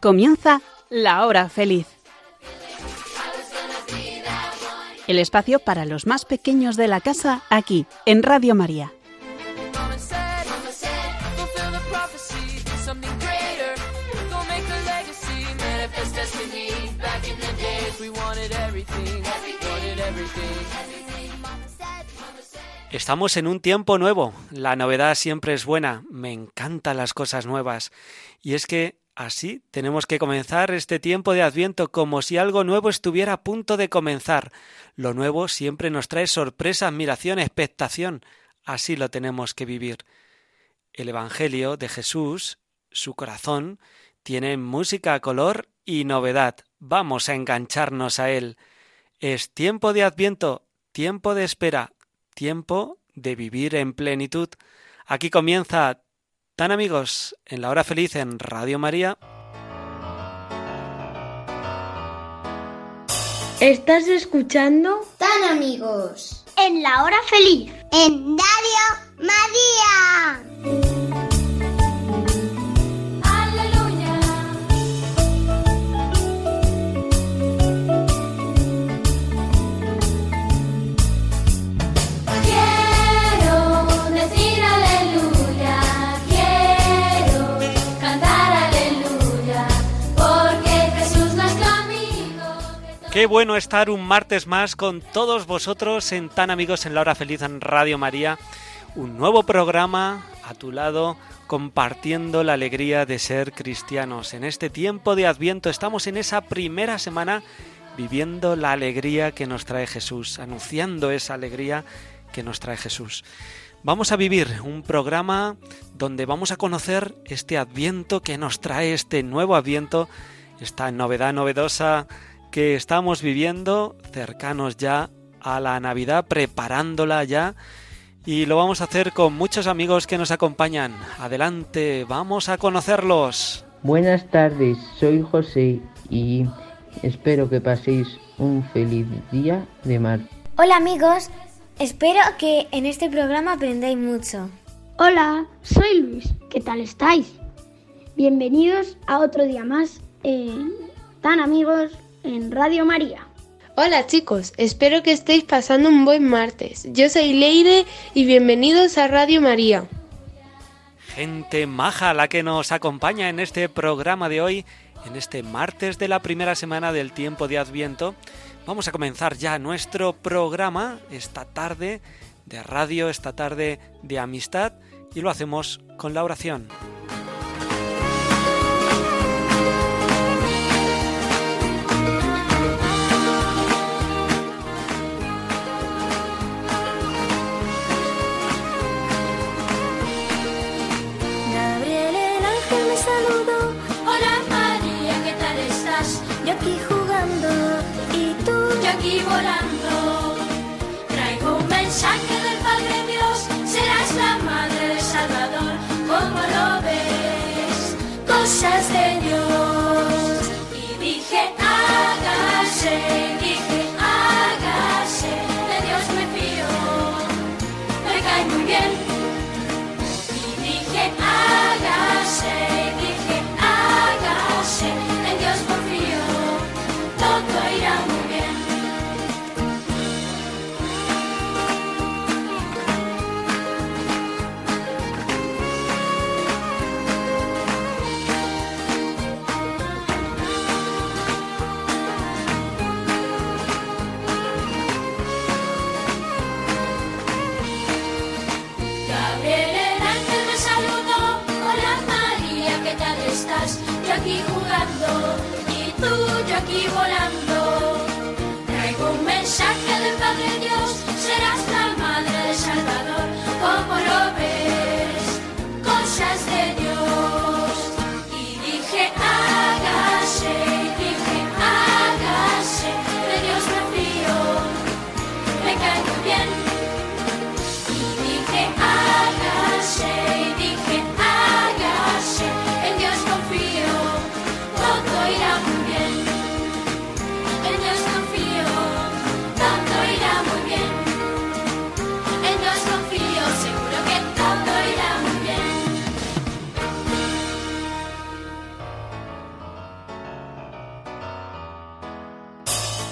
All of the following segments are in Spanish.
Comienza la hora feliz. El espacio para los más pequeños de la casa aquí, en Radio María. Estamos en un tiempo nuevo. La novedad siempre es buena. Me encantan las cosas nuevas. Y es que así tenemos que comenzar este tiempo de Adviento como si algo nuevo estuviera a punto de comenzar. Lo nuevo siempre nos trae sorpresa, admiración, expectación. Así lo tenemos que vivir. El Evangelio de Jesús, su corazón, tiene música, color y novedad. Vamos a engancharnos a él. Es tiempo de Adviento, tiempo de espera, tiempo de vivir en plenitud. Aquí comienza Tan amigos en la hora feliz en Radio María. Estás escuchando Tan amigos en la hora feliz en Radio María. Qué bueno estar un martes más con todos vosotros en Tan Amigos en la Hora Feliz en Radio María. Un nuevo programa a tu lado compartiendo la alegría de ser cristianos. En este tiempo de Adviento estamos en esa primera semana viviendo la alegría que nos trae Jesús, anunciando esa alegría que nos trae Jesús. Vamos a vivir un programa donde vamos a conocer este Adviento que nos trae este nuevo Adviento, esta novedad novedosa que estamos viviendo, cercanos ya a la Navidad, preparándola ya. Y lo vamos a hacer con muchos amigos que nos acompañan. Adelante, vamos a conocerlos. Buenas tardes, soy José y espero que paséis un feliz día de mar. Hola amigos, espero que en este programa aprendáis mucho. Hola, soy Luis, ¿qué tal estáis? Bienvenidos a otro día más en Tan Amigos en Radio María. Hola chicos, espero que estéis pasando un buen martes. Yo soy Leire y bienvenidos a Radio María. Gente maja la que nos acompaña en este programa de hoy, en este martes de la primera semana del tiempo de Adviento. Vamos a comenzar ya nuestro programa esta tarde de radio, esta tarde de amistad y lo hacemos con la oración.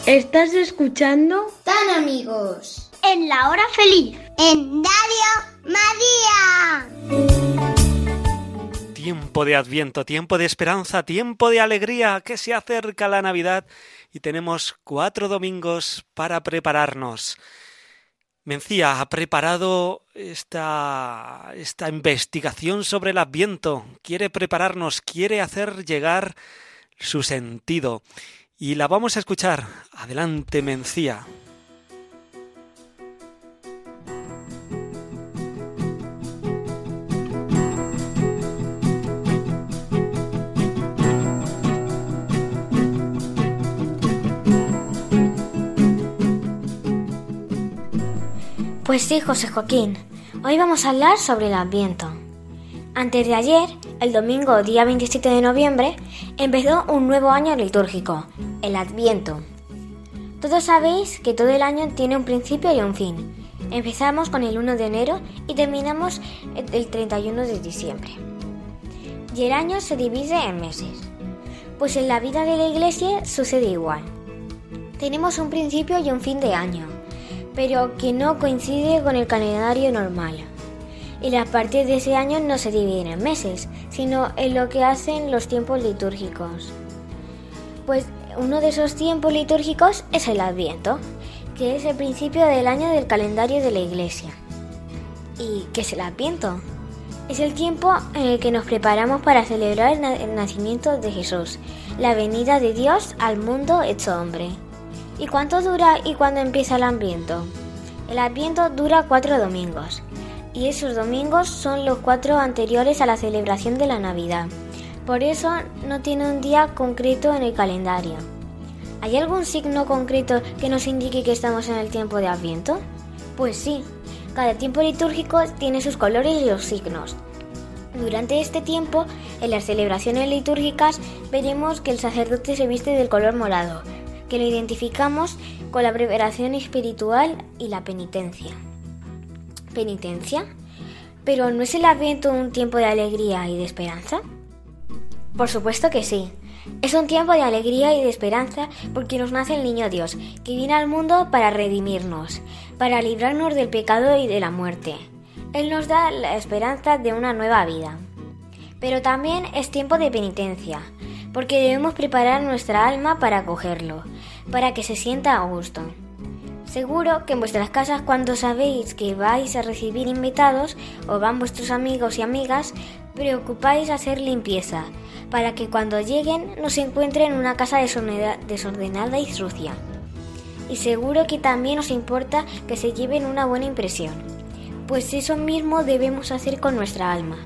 ¿Estás escuchando? Tan amigos. En la hora feliz. En Radio María. Tiempo de adviento, tiempo de esperanza, tiempo de alegría, que se acerca la Navidad y tenemos cuatro domingos para prepararnos. Mencía ha preparado esta, esta investigación sobre el adviento, quiere prepararnos, quiere hacer llegar su sentido. Y la vamos a escuchar. Adelante, Mencía. Pues sí, José Joaquín. Hoy vamos a hablar sobre el Adviento. Antes de ayer, el domingo día 27 de noviembre, empezó un nuevo año litúrgico, el Adviento. Todos sabéis que todo el año tiene un principio y un fin. Empezamos con el 1 de enero y terminamos el 31 de diciembre. Y el año se divide en meses. Pues en la vida de la iglesia sucede igual. Tenemos un principio y un fin de año pero que no coincide con el calendario normal. Y las partes de ese año no se dividen en meses, sino en lo que hacen los tiempos litúrgicos. Pues uno de esos tiempos litúrgicos es el Adviento, que es el principio del año del calendario de la Iglesia. ¿Y qué es el Adviento? Es el tiempo en el que nos preparamos para celebrar el nacimiento de Jesús, la venida de Dios al mundo hecho hombre. ¿Y cuánto dura y cuándo empieza el Adviento? El Adviento dura cuatro domingos, y esos domingos son los cuatro anteriores a la celebración de la Navidad. Por eso no tiene un día concreto en el calendario. ¿Hay algún signo concreto que nos indique que estamos en el tiempo de Adviento? Pues sí, cada tiempo litúrgico tiene sus colores y los signos. Durante este tiempo, en las celebraciones litúrgicas, veremos que el sacerdote se viste del color morado, que lo identificamos con la preparación espiritual y la penitencia. ¿Penitencia? ¿Pero no es el Adviento un tiempo de alegría y de esperanza? Por supuesto que sí. Es un tiempo de alegría y de esperanza porque nos nace el niño Dios, que viene al mundo para redimirnos, para librarnos del pecado y de la muerte. Él nos da la esperanza de una nueva vida. Pero también es tiempo de penitencia, porque debemos preparar nuestra alma para acogerlo, para que se sienta a gusto. Seguro que en vuestras casas cuando sabéis que vais a recibir invitados o van vuestros amigos y amigas, preocupáis hacer limpieza, para que cuando lleguen no se encuentren en una casa desordenada y sucia. Y seguro que también os importa que se lleven una buena impresión. Pues eso mismo debemos hacer con nuestra alma,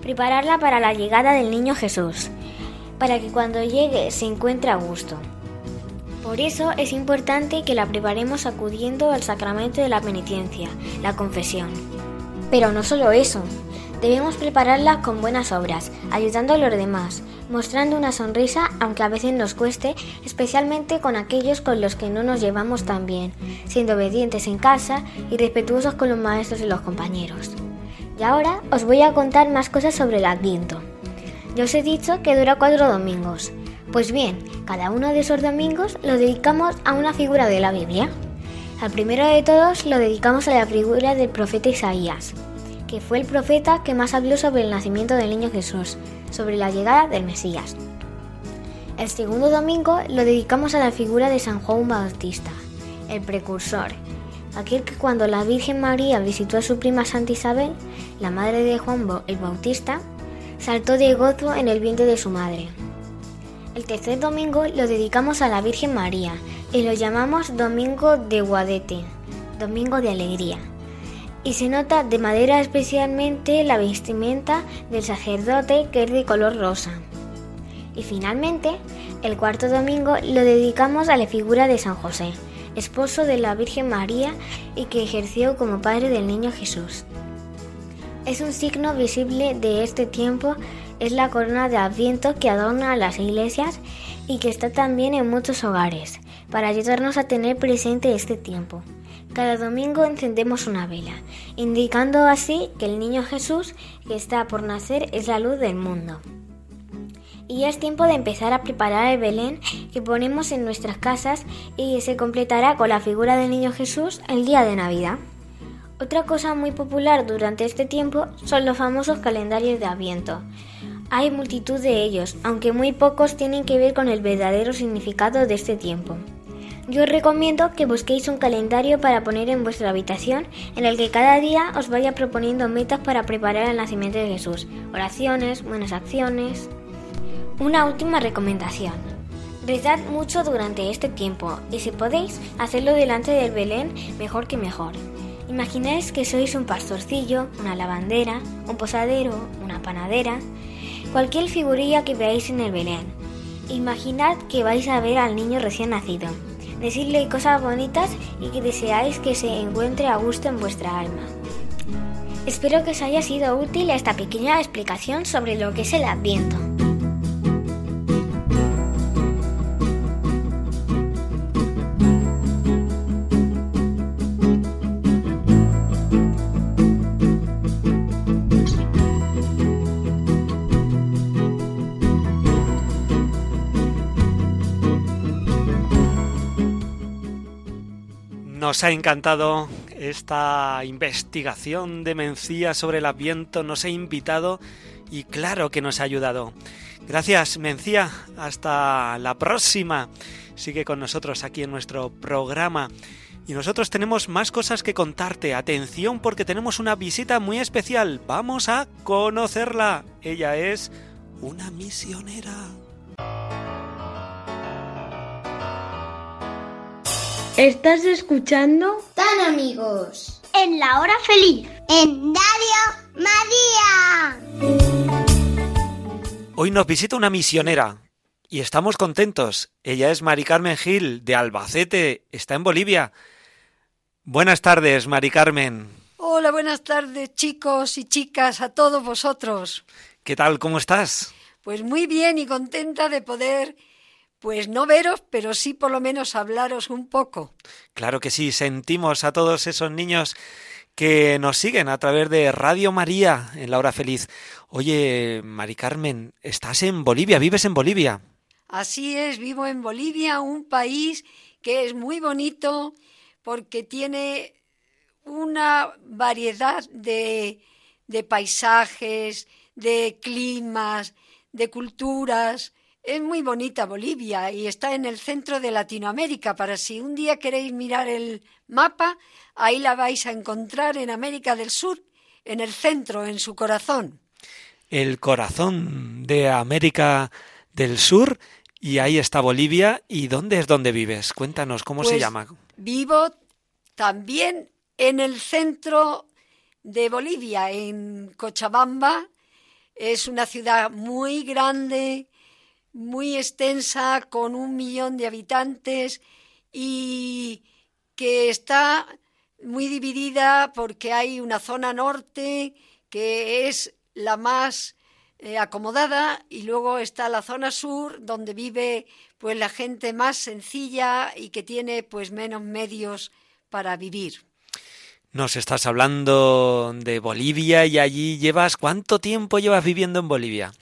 prepararla para la llegada del niño Jesús, para que cuando llegue se encuentre a gusto. Por eso es importante que la preparemos acudiendo al sacramento de la penitencia, la confesión. Pero no solo eso, debemos prepararla con buenas obras, ayudando a los demás, mostrando una sonrisa aunque a veces nos cueste, especialmente con aquellos con los que no nos llevamos tan bien, siendo obedientes en casa y respetuosos con los maestros y los compañeros. Y ahora os voy a contar más cosas sobre el Adviento. Ya os he dicho que dura cuatro domingos. Pues bien, cada uno de esos domingos lo dedicamos a una figura de la Biblia. Al primero de todos lo dedicamos a la figura del profeta Isaías, que fue el profeta que más habló sobre el nacimiento del niño Jesús, sobre la llegada del Mesías. El segundo domingo lo dedicamos a la figura de San Juan Bautista, el precursor, aquel que cuando la Virgen María visitó a su prima Santa Isabel, la madre de Juan el Bautista, saltó de gozo en el vientre de su madre. El tercer domingo lo dedicamos a la Virgen María y lo llamamos Domingo de Guadete, Domingo de Alegría. Y se nota de madera especialmente la vestimenta del sacerdote que es de color rosa. Y finalmente, el cuarto domingo lo dedicamos a la figura de San José, esposo de la Virgen María y que ejerció como padre del niño Jesús. Es un signo visible de este tiempo es la corona de Adviento que adorna las iglesias y que está también en muchos hogares, para ayudarnos a tener presente este tiempo. Cada domingo encendemos una vela, indicando así que el niño Jesús que está por nacer es la luz del mundo. y es tiempo de empezar a preparar el Belén que ponemos en nuestras casas y se completará con la figura del Niño Jesús el día de Navidad. Otra cosa muy popular durante este tiempo son los famosos calendarios de Adviento. Hay multitud de ellos, aunque muy pocos tienen que ver con el verdadero significado de este tiempo. Yo os recomiendo que busquéis un calendario para poner en vuestra habitación en el que cada día os vaya proponiendo metas para preparar el nacimiento de Jesús, oraciones, buenas acciones. Una última recomendación. Rezad mucho durante este tiempo y si podéis, hacerlo delante del Belén mejor que mejor. Imagináis que sois un pastorcillo, una lavandera, un posadero, una panadera, cualquier figurilla que veáis en el Belén. Imaginad que vais a ver al niño recién nacido. Decidle cosas bonitas y que deseáis que se encuentre a gusto en vuestra alma. Espero que os haya sido útil esta pequeña explicación sobre lo que es el Adviento. Nos ha encantado esta investigación de Mencía sobre el Adviento, nos ha invitado y claro que nos ha ayudado. Gracias, Mencía. Hasta la próxima. Sigue con nosotros aquí en nuestro programa. Y nosotros tenemos más cosas que contarte. Atención porque tenemos una visita muy especial. Vamos a conocerla. Ella es una misionera. ¿Estás escuchando? Tan amigos. En la hora feliz. En Radio María. Hoy nos visita una misionera y estamos contentos. Ella es Mari Carmen Gil de Albacete, está en Bolivia. Buenas tardes, Mari Carmen. Hola, buenas tardes, chicos y chicas, a todos vosotros. ¿Qué tal? ¿Cómo estás? Pues muy bien y contenta de poder, pues no veros, pero sí por lo menos hablaros un poco. Claro que sí, sentimos a todos esos niños que nos siguen a través de Radio María en la hora feliz. Oye, Mari Carmen, estás en Bolivia, vives en Bolivia. Así es, vivo en Bolivia, un país que es muy bonito porque tiene una variedad de, de paisajes, de climas, de culturas. Es muy bonita Bolivia y está en el centro de Latinoamérica. Para si un día queréis mirar el mapa, ahí la vais a encontrar en América del Sur, en el centro, en su corazón. El corazón de América del Sur y ahí está Bolivia. ¿Y dónde es donde vives? Cuéntanos, ¿cómo se Pues, llama? Vivo también en el centro de Bolivia, en Cochabamba. Es una ciudad muy grande, muy extensa, con un millón de habitantes y que está muy dividida porque hay una zona norte que es la más eh, acomodada y luego está la zona sur donde vive pues la gente más sencilla y que tiene pues menos medios para vivir. Nos estás hablando de Bolivia y allí llevas ¿cuánto tiempo llevas viviendo en Bolivia?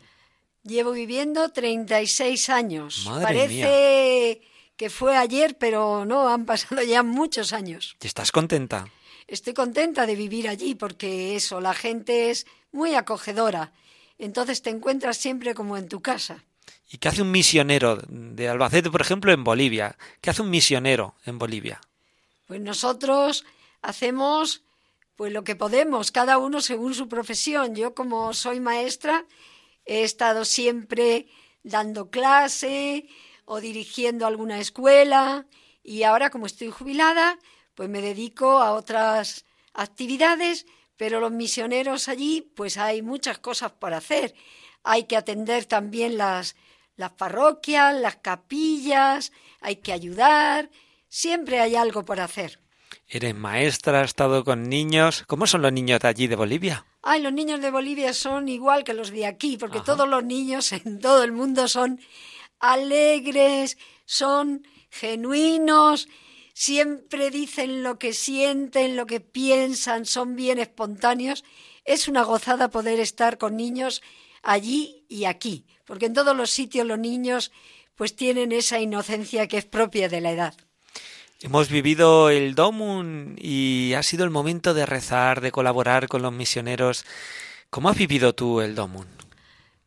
Llevo viviendo 36 años. Madre Parece que fue ayer, pero no, han pasado ya muchos años. ¿Y estás contenta? Estoy contenta de vivir allí porque eso, la gente es muy acogedora. Entonces te encuentras siempre como en tu casa. ¿Y qué hace un misionero de Albacete, por ejemplo, en Bolivia? ¿Qué hace un misionero en Bolivia? Pues nosotros hacemos pues lo que podemos, cada uno según su profesión. Yo como soy maestra he estado siempre dando clase o dirigiendo alguna escuela y ahora como estoy jubilada, pues me dedico a otras actividades, pero los misioneros allí pues hay muchas cosas por hacer. Hay que atender también las las parroquias, las capillas, hay que ayudar, siempre hay algo por hacer. Eres maestra, has estado con niños. ¿Cómo son los niños de allí de Bolivia? Ay, los niños de Bolivia son igual que los de aquí, porque Ajá. todos los niños en todo el mundo son alegres, son genuinos, siempre dicen lo que sienten, lo que piensan, son bien espontáneos. Es una gozada poder estar con niños allí y aquí, porque en todos los sitios los niños pues tienen esa inocencia que es propia de la edad. Hemos vivido el Domun y ha sido el momento de rezar, de colaborar con los misioneros. ¿Cómo has vivido tú el Domun?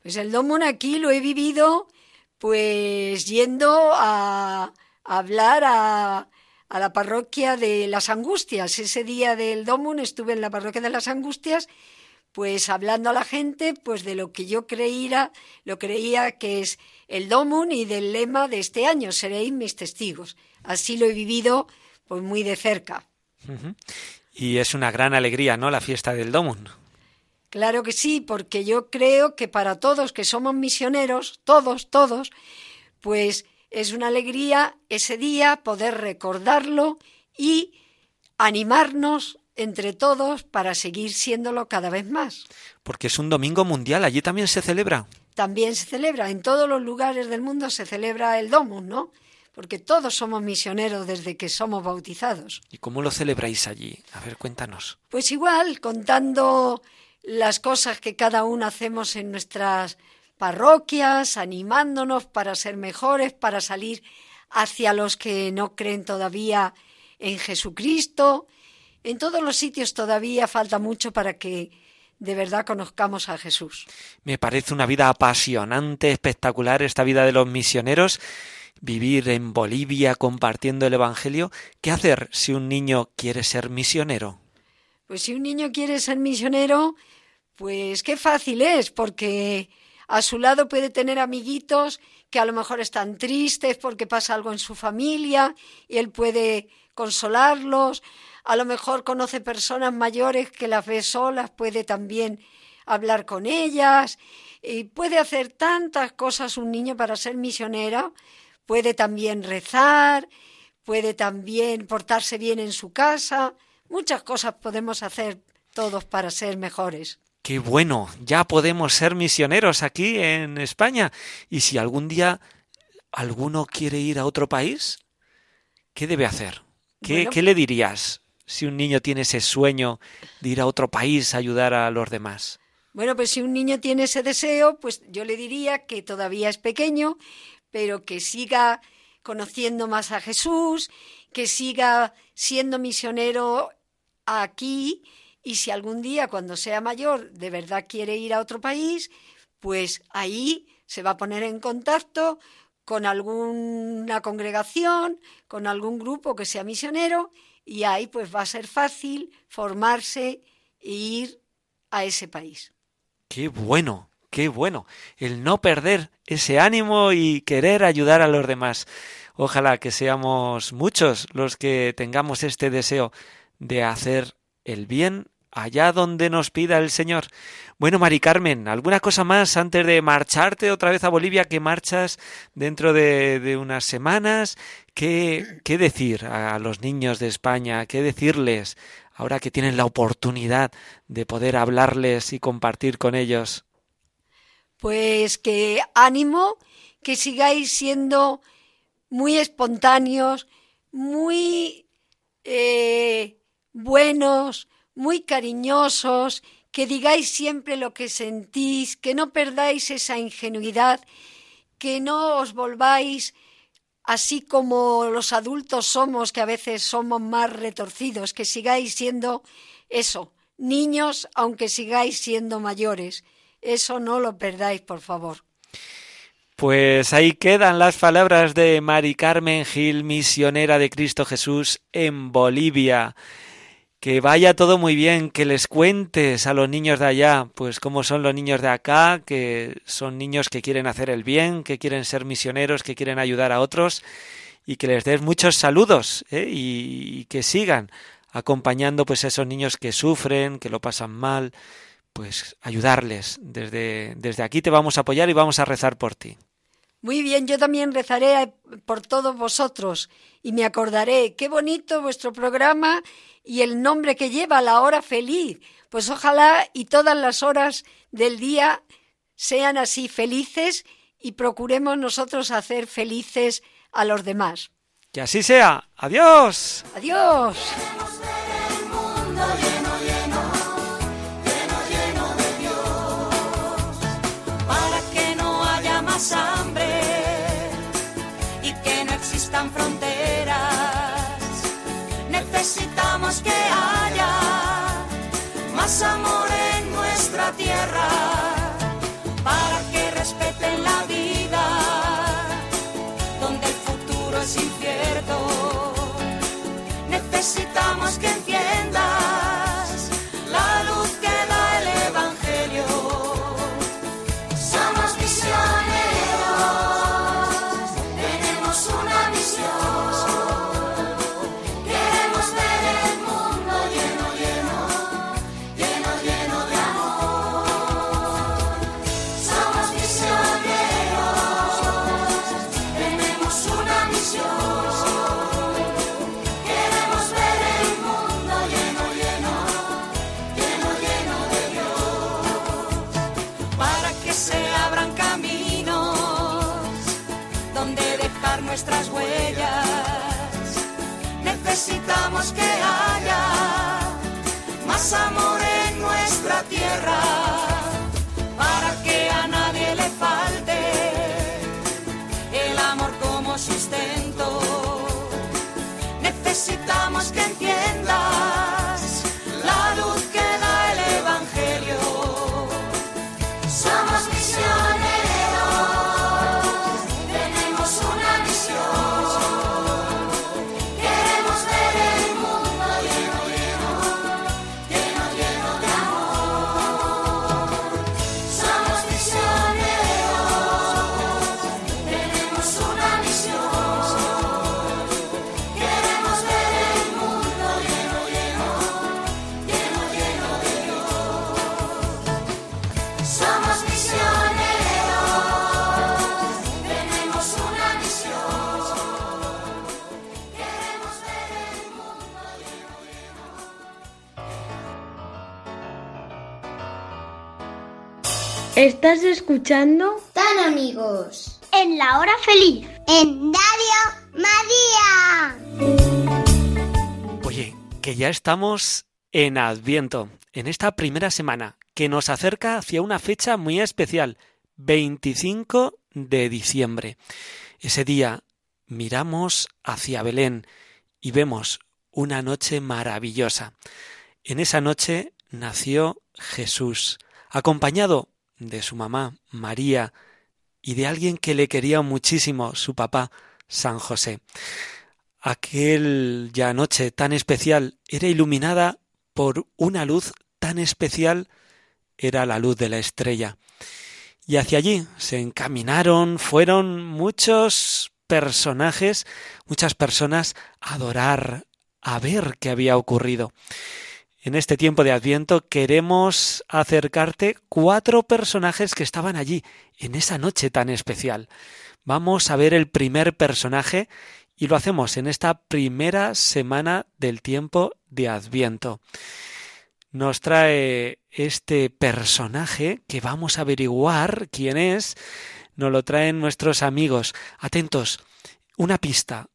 Pues el Domun aquí lo he vivido pues yendo a, hablar a, a la parroquia de las Angustias. Ese día del Domun estuve en la parroquia de las Angustias, pues hablando a la gente, pues de lo que yo creía, lo creía que es el Domun y del lema de este año, seréis mis testigos. Así lo he vivido, pues muy de cerca. Y es una gran alegría, ¿no? La fiesta del Domun. Claro que sí, porque yo creo que para todos que somos misioneros, todos, todos, pues es una alegría ese día poder recordarlo y animarnos entre todos para seguir siéndolo cada vez más. Porque es un domingo mundial, allí también se celebra. También se celebra, en todos los lugares del mundo se celebra el Domus, ¿no? Porque todos somos misioneros desde que somos bautizados. ¿Y cómo lo celebráis allí? A ver, cuéntanos. Pues igual, contando las cosas que cada uno hacemos en nuestras parroquias, animándonos para ser mejores, para salir hacia los que no creen todavía en Jesucristo. En todos los sitios todavía falta mucho para que de verdad conozcamos a Jesús. Me parece una vida apasionante, espectacular esta vida de los misioneros. Vivir en Bolivia compartiendo el Evangelio. ¿Qué hacer si un niño quiere ser misionero? Pues si un niño quiere ser misionero, pues qué fácil es, porque a su lado puede tener amiguitos que a lo mejor están tristes porque pasa algo en su familia y él puede consolarlos. A lo mejor conoce personas mayores que las ve solas, puede también hablar con ellas y puede hacer tantas cosas un niño para ser misionero. Puede también rezar, puede también portarse bien en su casa. Muchas cosas podemos hacer todos para ser mejores. Qué bueno, ya podemos ser misioneros aquí en España. Y si algún día alguno quiere ir a otro país, ¿qué debe hacer? ¿Qué, Bueno. ¿qué le dirías si un niño tiene ese sueño de ir a otro país a ayudar a los demás? Bueno, pues si un niño tiene ese deseo, pues yo le diría que todavía es pequeño, pero que siga conociendo más a Jesús, que siga siendo misionero aquí y si algún día cuando sea mayor de verdad quiere ir a otro país, pues ahí se va a poner en contacto con alguna congregación, con algún grupo que sea misionero y ahí pues va a ser fácil formarse e ir a ese país. Qué bueno, qué bueno. El no perder ese ánimo y querer ayudar a los demás. Ojalá que seamos muchos los que tengamos este deseo de hacer el bien allá donde nos pida el Señor. Bueno, Mari Carmen, ¿alguna cosa más antes de marcharte otra vez a Bolivia que marchas dentro de, de unas semanas? ¿Qué, ¿Qué decir a los niños de España? ¿Qué decirles ahora que tienen la oportunidad de poder hablarles y compartir con ellos? Pues que ánimo, que sigáis siendo muy espontáneos, muy eh, buenos, muy cariñosos, que digáis siempre lo que sentís, que no perdáis esa ingenuidad, que no os volváis así como los adultos somos, que a veces somos más retorcidos, que sigáis siendo eso, niños, aunque sigáis siendo mayores. Eso no lo perdáis, por favor. Pues ahí quedan las palabras de Mari Carmen Gil, misionera de Cristo Jesús en Bolivia. Que vaya todo muy bien, que les cuentes a los niños de allá, pues cómo son los niños de acá, que son niños que quieren hacer el bien, que quieren ser misioneros, que quieren ayudar a otros, y que les des muchos saludos ¿eh? y, y que sigan acompañando pues a esos niños que sufren, que lo pasan mal, pues ayudarles. Desde, desde aquí te vamos a apoyar y vamos a rezar por ti. Muy bien, yo también rezaré por todos vosotros y me acordaré, qué bonito vuestro programa y el nombre que lleva, la hora feliz. Pues ojalá y todas las horas del día sean así felices y procuremos nosotros hacer felices a los demás. Que así sea. Adiós. Adiós. Necesitamos que haya más amor en nuestra tierra para que respeten la vida donde el futuro es incierto. Necesitamos ¿Estás escuchando? Tan amigos. En la hora feliz. En Radio María. Oye, que ya estamos en Adviento, en esta primera semana, que nos acerca hacia una fecha muy especial, 25 de diciembre. Ese día miramos hacia Belén y vemos una noche maravillosa. En esa noche nació Jesús, acompañado de su mamá, María, y de alguien que le quería muchísimo, su papá, San José. Aquel ya noche tan especial era iluminada por una luz tan especial, era la luz de la estrella. Y hacia allí se encaminaron, fueron muchos personajes, muchas personas a adorar, a ver qué había ocurrido. En este tiempo de Adviento queremos acercarte cuatro personajes que estaban allí en esa noche tan especial. Vamos a ver el primer personaje y lo hacemos en esta primera semana del tiempo de Adviento. Nos trae este personaje que vamos a averiguar quién es. Nos lo traen nuestros amigos. Atentos, una pista.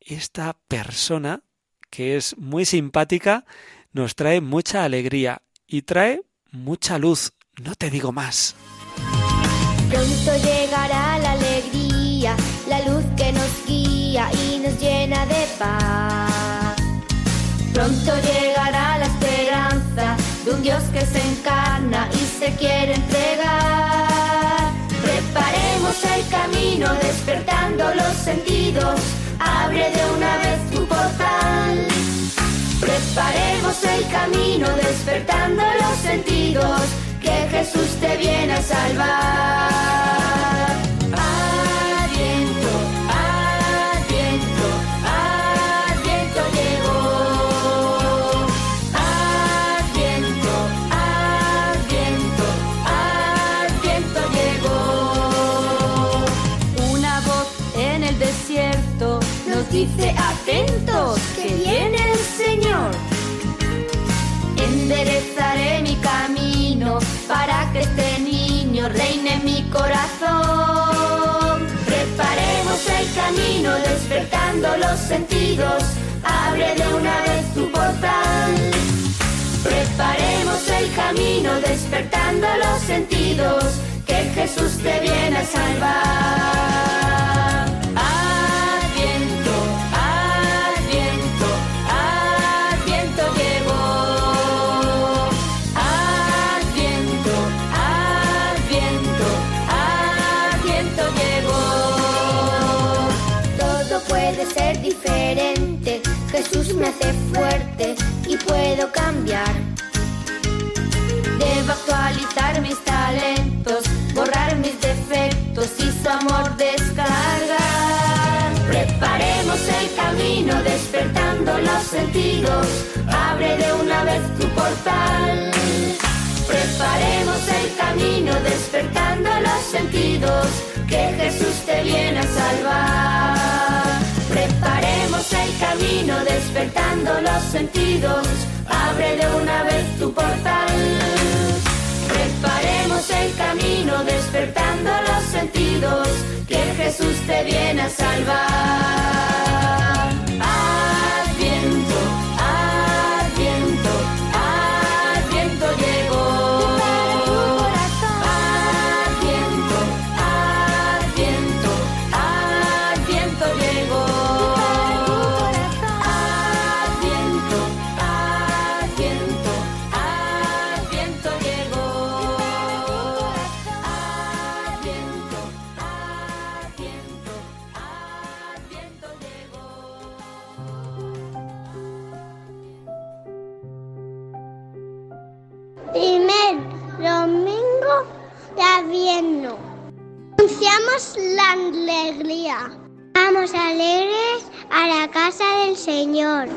Esta persona, que es muy simpática, nos trae mucha alegría y trae mucha luz. No te digo más. Pronto llegará la alegría, la luz que nos guía y nos llena de paz. Pronto llegará la esperanza de un Dios que se encarna y se quiere entregar. Preparemos el camino despertando los sentidos, abre de una vez tu portal. Preparemos el camino despertando los sentidos, que Jesús te viene a salvar. Adviento, adviento, adviento llegó. Adviento, adviento, adviento llegó. Una voz en el desierto nos dice atentos Enderezaré mi camino para que este niño reine en mi corazón. Preparemos el camino despertando los sentidos. Abre de una vez tu portal. Preparemos el camino despertando los sentidos. Que Jesús te viene a salvar. Puedo cambiar. Debo actualizar mis talentos, borrar mis defectos y su amor descargar. Preparemos el camino, despertando los sentidos. Abre de una vez tu portal. Preparemos el camino, despertando los sentidos, que Jesús te viene a salvar. Camino, despertando los sentidos, abre de una vez tu portal. Preparemos el camino, despertando los sentidos, que Jesús te viene a salvar. Adviento, alegría. Vamos alegres a la casa del Señor.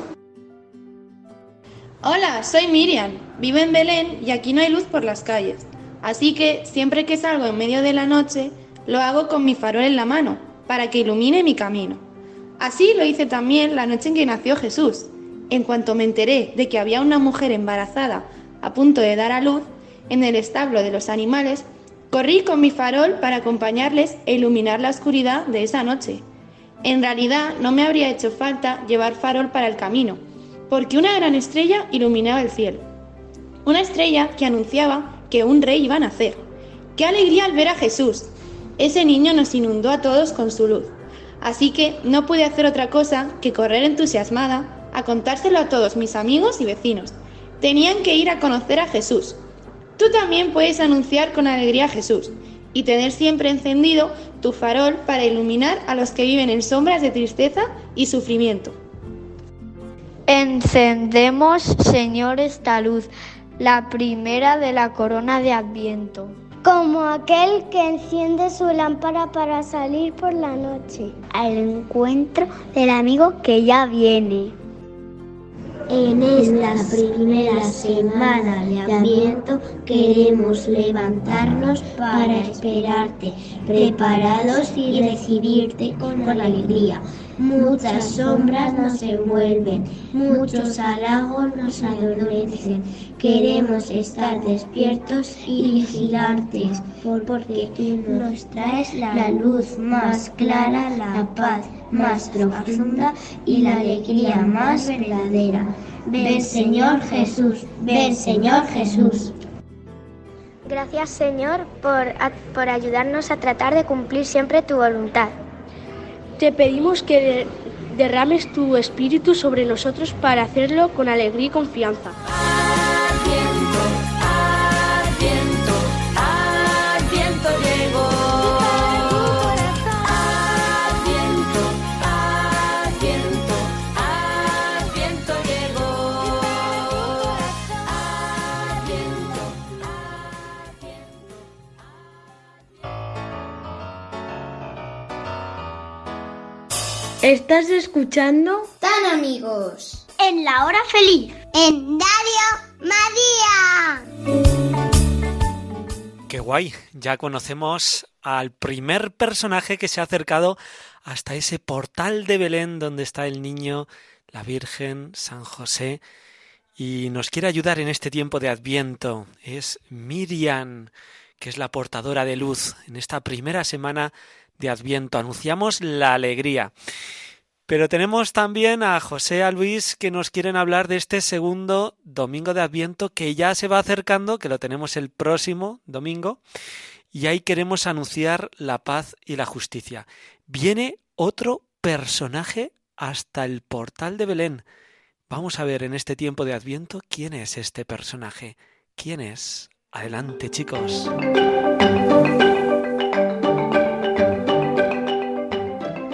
Hola, soy Miriam. Vivo en Belén y aquí no hay luz por las calles. Así que siempre que salgo en medio de la noche, lo hago con mi farol en la mano, para que ilumine mi camino. Así lo hice también la noche en que nació Jesús. En cuanto me enteré de que había una mujer embarazada a punto de dar a luz en el establo de los animales, corrí con mi farol para acompañarles e iluminar la oscuridad de esa noche. En realidad no me habría hecho falta llevar farol para el camino, porque una gran estrella iluminaba el cielo. Una estrella que anunciaba que un rey iba a nacer. ¡Qué alegría al ver a Jesús! Ese niño nos inundó a todos con su luz. Así que no pude hacer otra cosa que correr entusiasmada a contárselo a todos mis amigos y vecinos. Tenían que ir a conocer a Jesús. Tú también puedes anunciar con alegría a Jesús y tener siempre encendido tu farol para iluminar a los que viven en sombras de tristeza y sufrimiento. Encendemos, Señor, esta luz, la primera de la corona de Adviento. Como aquel que enciende su lámpara para salir por la noche. Al encuentro del amigo que ya viene. En esta primera semana de Adviento queremos levantarnos para esperarte, preparados y recibirte con alegría. Muchas sombras nos envuelven, muchos halagos nos adormecen. Queremos estar despiertos y vigilarte, porque tú nos traes la luz más clara, la paz más profunda y la alegría más verdadera. Ven Señor Jesús, ven Señor Jesús. Gracias Señor por, por ayudarnos a tratar de cumplir siempre tu voluntad. Te pedimos que de- derrames tu espíritu sobre nosotros para hacerlo con alegría y confianza. ¿Estás escuchando? Tan amigos. En la hora feliz. En Radio María. Qué guay, ya conocemos al primer personaje que se ha acercado hasta ese portal de Belén donde está el niño, la Virgen, San José, y nos quiere ayudar en este tiempo de Adviento. Es Miriam, que es la portadora de luz en esta primera semana de Adviento. Anunciamos la alegría. Pero tenemos también a José, a Luis, que nos quieren hablar de este segundo domingo de Adviento que ya se va acercando, que lo tenemos el próximo domingo, y ahí queremos anunciar la paz y la justicia. Viene otro personaje hasta el portal de Belén. Vamos a ver en este tiempo de Adviento quién es este personaje. ¿Quién es? Adelante, chicos.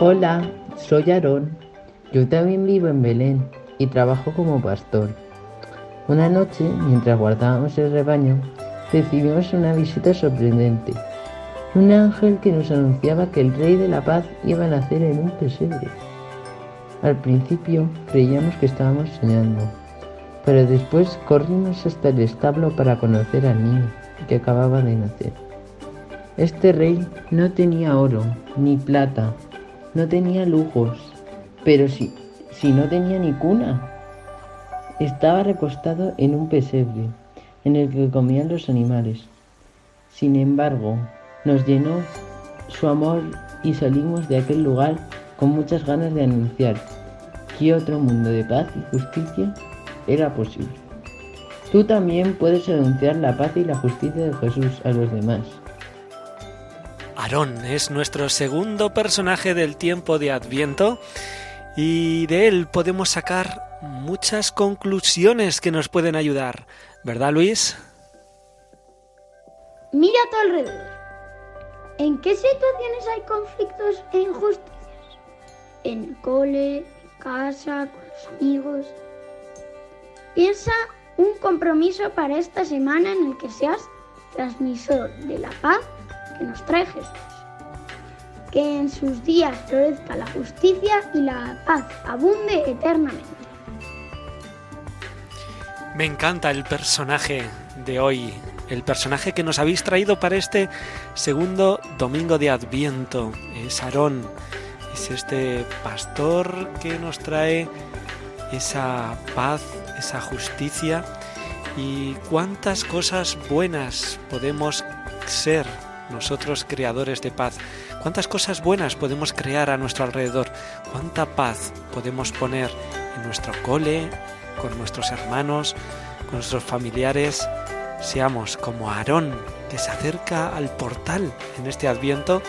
Hola, soy Aarón Yo también vivo en Belén y trabajo como pastor. Una noche, mientras guardábamos el rebaño, recibimos una visita sorprendente. Un ángel que nos anunciaba que el Rey de la Paz iba a nacer en un pesebre. Al principio creíamos que estábamos soñando, pero después corrimos hasta el establo para conocer al niño que acababa de nacer. Este rey no tenía oro ni plata, no tenía lujos, pero si, si no tenía ni cuna. Estaba recostado en un pesebre en el que comían los animales. Sin embargo, nos llenó su amor y salimos de aquel lugar con muchas ganas de anunciar que otro mundo de paz y justicia era posible. Tú también puedes anunciar la paz y la justicia de Jesús a los demás. Aarón es nuestro segundo personaje del tiempo de Adviento y de él podemos sacar muchas conclusiones que nos pueden ayudar. ¿Verdad, Luis? Mira a tu alrededor. ¿En qué situaciones hay conflictos e injusticias? En el cole, en casa, con los amigos. Piensa un compromiso para esta semana en el que seas transmisor de la paz que nos trae Jesús. Que en sus días florezca la justicia y la paz abunde eternamente. Me encanta el personaje de hoy, el personaje que nos habéis traído para este segundo domingo de Adviento. Es Aarón, es este pastor que nos trae esa paz, esa justicia y cuántas cosas buenas podemos ser nosotros creadores de paz. Cuántas cosas buenas podemos crear a nuestro alrededor. Cuánta paz podemos poner en nuestro cole, con nuestros hermanos, con nuestros familiares. Seamos como Aarón, que se acerca al portal en este adviento,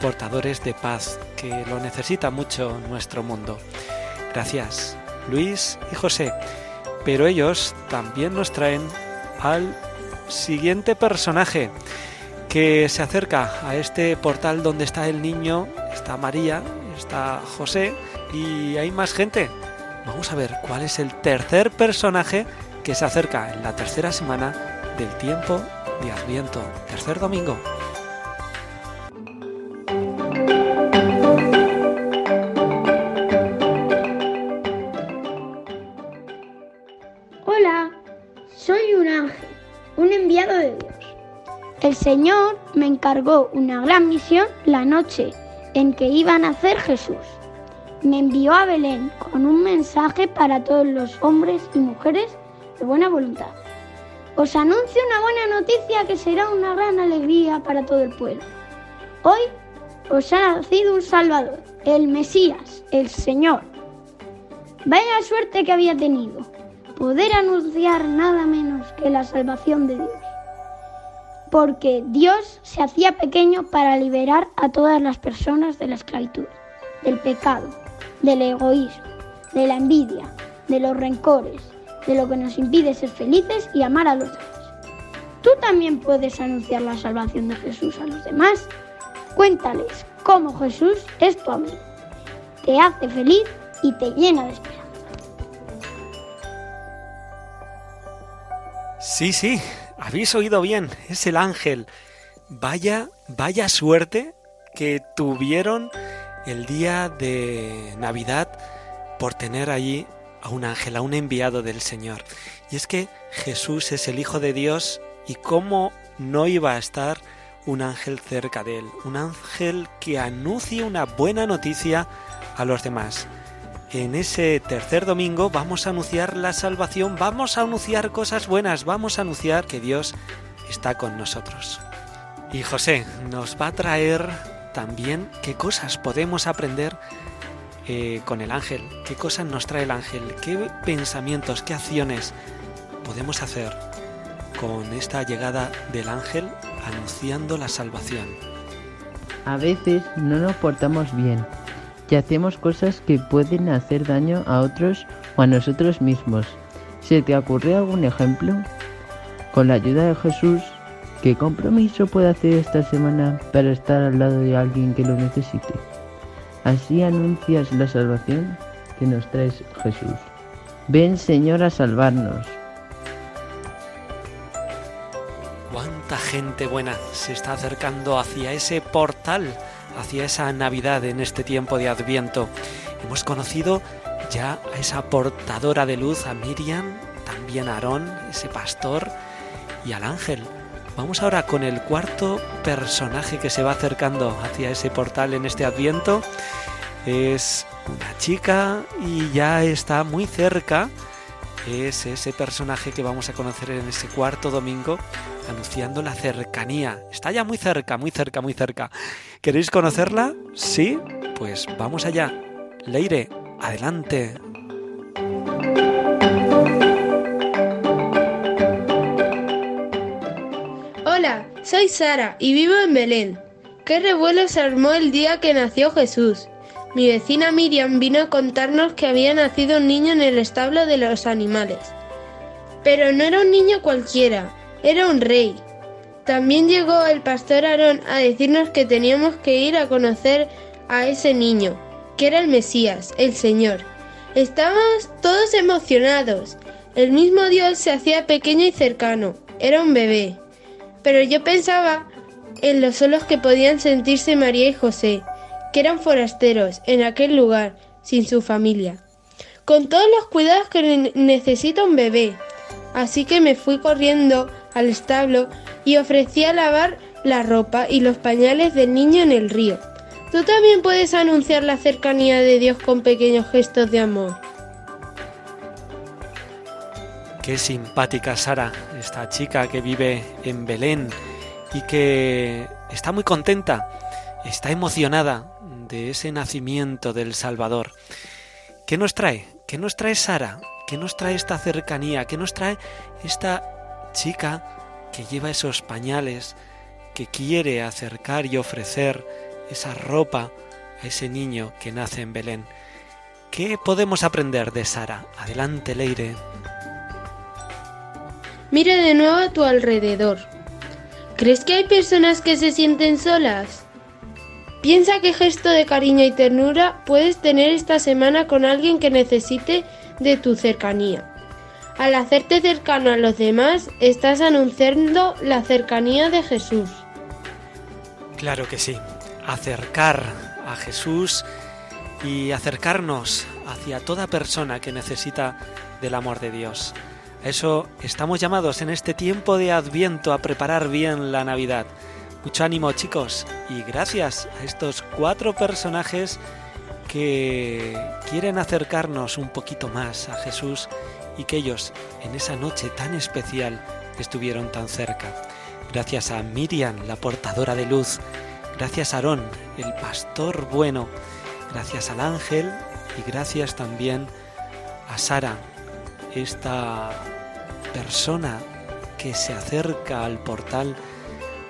portadores de paz, que lo necesita mucho nuestro mundo. Gracias, Luis y José. Pero ellos también nos traen al siguiente personaje que se acerca a este portal donde está el niño, está María, está José y hay más gente. Vamos a ver cuál es el tercer personaje que se acerca en la tercera semana del tiempo de Adviento, tercer domingo. Señor me encargó una gran misión la noche en que iba a nacer Jesús. Me envió a Belén con un mensaje para todos los hombres y mujeres de buena voluntad. Os anuncio una buena noticia que será una gran alegría para todo el pueblo. Hoy os ha nacido un Salvador, el Mesías, el Señor. Vaya suerte que había tenido, poder anunciar nada menos que la salvación de Dios. Porque Dios se hacía pequeño para liberar a todas las personas de la esclavitud, del pecado, del egoísmo, de la envidia, de los rencores, de lo que nos impide ser felices y amar a los demás. Tú también puedes anunciar la salvación de Jesús a los demás. Cuéntales cómo Jesús es tu amigo. Te hace feliz y te llena de esperanza. Sí, sí, habéis oído bien, es el ángel. Vaya, vaya suerte que tuvieron el día de Navidad por tener allí a un ángel, a un enviado del Señor. Y es que Jesús es el Hijo de Dios y cómo no iba a estar un ángel cerca de él, un ángel que anuncie una buena noticia a los demás. En ese tercer domingo vamos a anunciar la salvación, vamos a anunciar cosas buenas, vamos a anunciar que Dios está con nosotros. Y José nos va a traer también qué cosas podemos aprender eh, con el ángel, qué cosas nos trae el ángel, qué pensamientos, qué acciones podemos hacer con esta llegada del ángel anunciando la salvación. A veces no nos portamos bien y hacemos cosas que pueden hacer daño a otros o a nosotros mismos. ¿Se te ocurre algún ejemplo? Con la ayuda de Jesús, ¿qué compromiso puede hacer esta semana para estar al lado de alguien que lo necesite? ¿Así anuncias la salvación? que nos trae Jesús. Ven Señor a salvarnos. Cuánta gente buena se está acercando hacia ese portal, hacia esa Navidad en este tiempo de Adviento. Hemos conocido ya a esa portadora de luz, a Miriam, también a Aarón, ese pastor, y al ángel. Vamos ahora con el cuarto personaje que se va acercando hacia ese portal en este Adviento. Es una chica y ya está muy cerca. Es ese personaje que vamos a conocer en ese cuarto domingo, anunciando la cercanía. Está ya muy cerca, muy cerca, muy cerca. ¿Queréis conocerla? Sí, pues vamos allá. Leire, adelante. Hola, soy Sara y vivo en Belén. ¿Qué revuelo se armó el día que nació Jesús? Mi vecina Miriam vino a contarnos que había nacido un niño en el establo de los animales. Pero no era un niño cualquiera, era un rey. También llegó el pastor Aarón a decirnos que teníamos que ir a conocer a ese niño, que era el Mesías, el Señor. Estábamos todos emocionados. El mismo Dios se hacía pequeño y cercano, era un bebé. Pero yo pensaba en los solos que podían sentirse María y José, que eran forasteros en aquel lugar, sin su familia, con todos los cuidados que necesita un bebé. Así que me fui corriendo al establo y ofrecí a lavar la ropa y los pañales del niño en el río. Tú también puedes anunciar la cercanía de Dios con pequeños gestos de amor. Qué simpática Sara, esta chica que vive en Belén y que está muy contenta, está emocionada de ese nacimiento del Salvador. ¿Qué nos trae? ¿Qué nos trae Sara? ¿Qué nos trae esta cercanía? ¿Qué nos trae esta chica que lleva esos pañales, que quiere acercar y ofrecer esa ropa a ese niño que nace en Belén? ¿Qué podemos aprender de Sara? Adelante, Leire. Mira de nuevo a tu alrededor. ¿Crees que hay personas que se sienten solas? Piensa qué gesto de cariño y ternura puedes tener esta semana con alguien que necesite de tu cercanía. Al hacerte cercano a los demás, estás anunciando la cercanía de Jesús. Claro que sí. Acercar a Jesús y acercarnos hacia toda persona que necesita del amor de Dios. A eso estamos llamados en este tiempo de Adviento a preparar bien la Navidad. Mucho ánimo chicos y gracias a estos cuatro personajes que quieren acercarnos un poquito más a Jesús y que ellos en esa noche tan especial estuvieron tan cerca. Gracias a Miriam, la portadora de luz, gracias a Aarón, el pastor bueno, gracias al ángel y gracias también a Sara, esta persona que se acerca al portal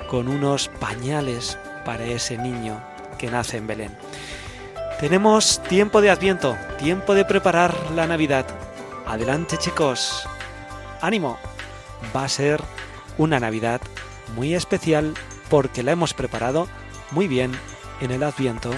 con unos pañales para ese niño que nace en Belén. Tenemos tiempo de adviento, tiempo de preparar la Navidad. Adelante chicos, ánimo. Va a ser una Navidad muy especial porque la hemos preparado muy bien en el adviento.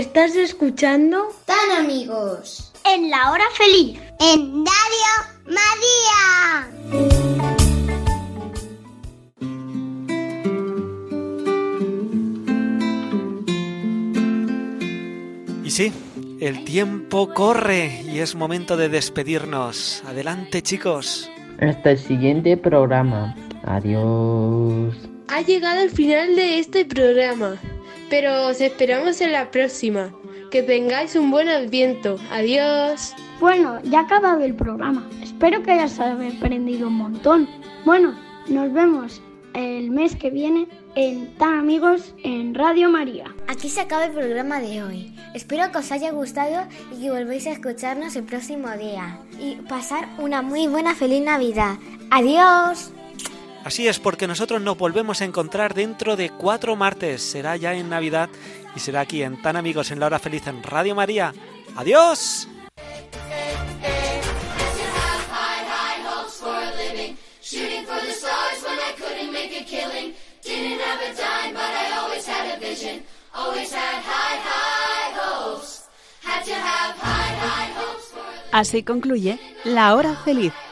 ¿Estás escuchando? Tan amigos. En la hora feliz. En Radio María. Y sí, el tiempo corre y es momento de despedirnos. Adelante chicos. Hasta el siguiente programa. Adiós. Ha llegado el final de este programa, pero os esperamos en la próxima. Que tengáis un buen adviento. Adiós. Bueno, ya ha acabado el programa. Espero que hayas aprendido un montón. Bueno, nos vemos el mes que viene en Tan Amigos en Radio María. Aquí se acaba el programa de hoy. Espero que os haya gustado y que volvéis a escucharnos el próximo día. Y pasar una muy buena feliz Navidad. Adiós. Así es, porque nosotros nos volvemos a encontrar dentro de cuatro martes. Será ya en Navidad y será aquí en Tan Amigos en la Hora Feliz en Radio María. ¡Adiós! Así concluye La Hora Feliz,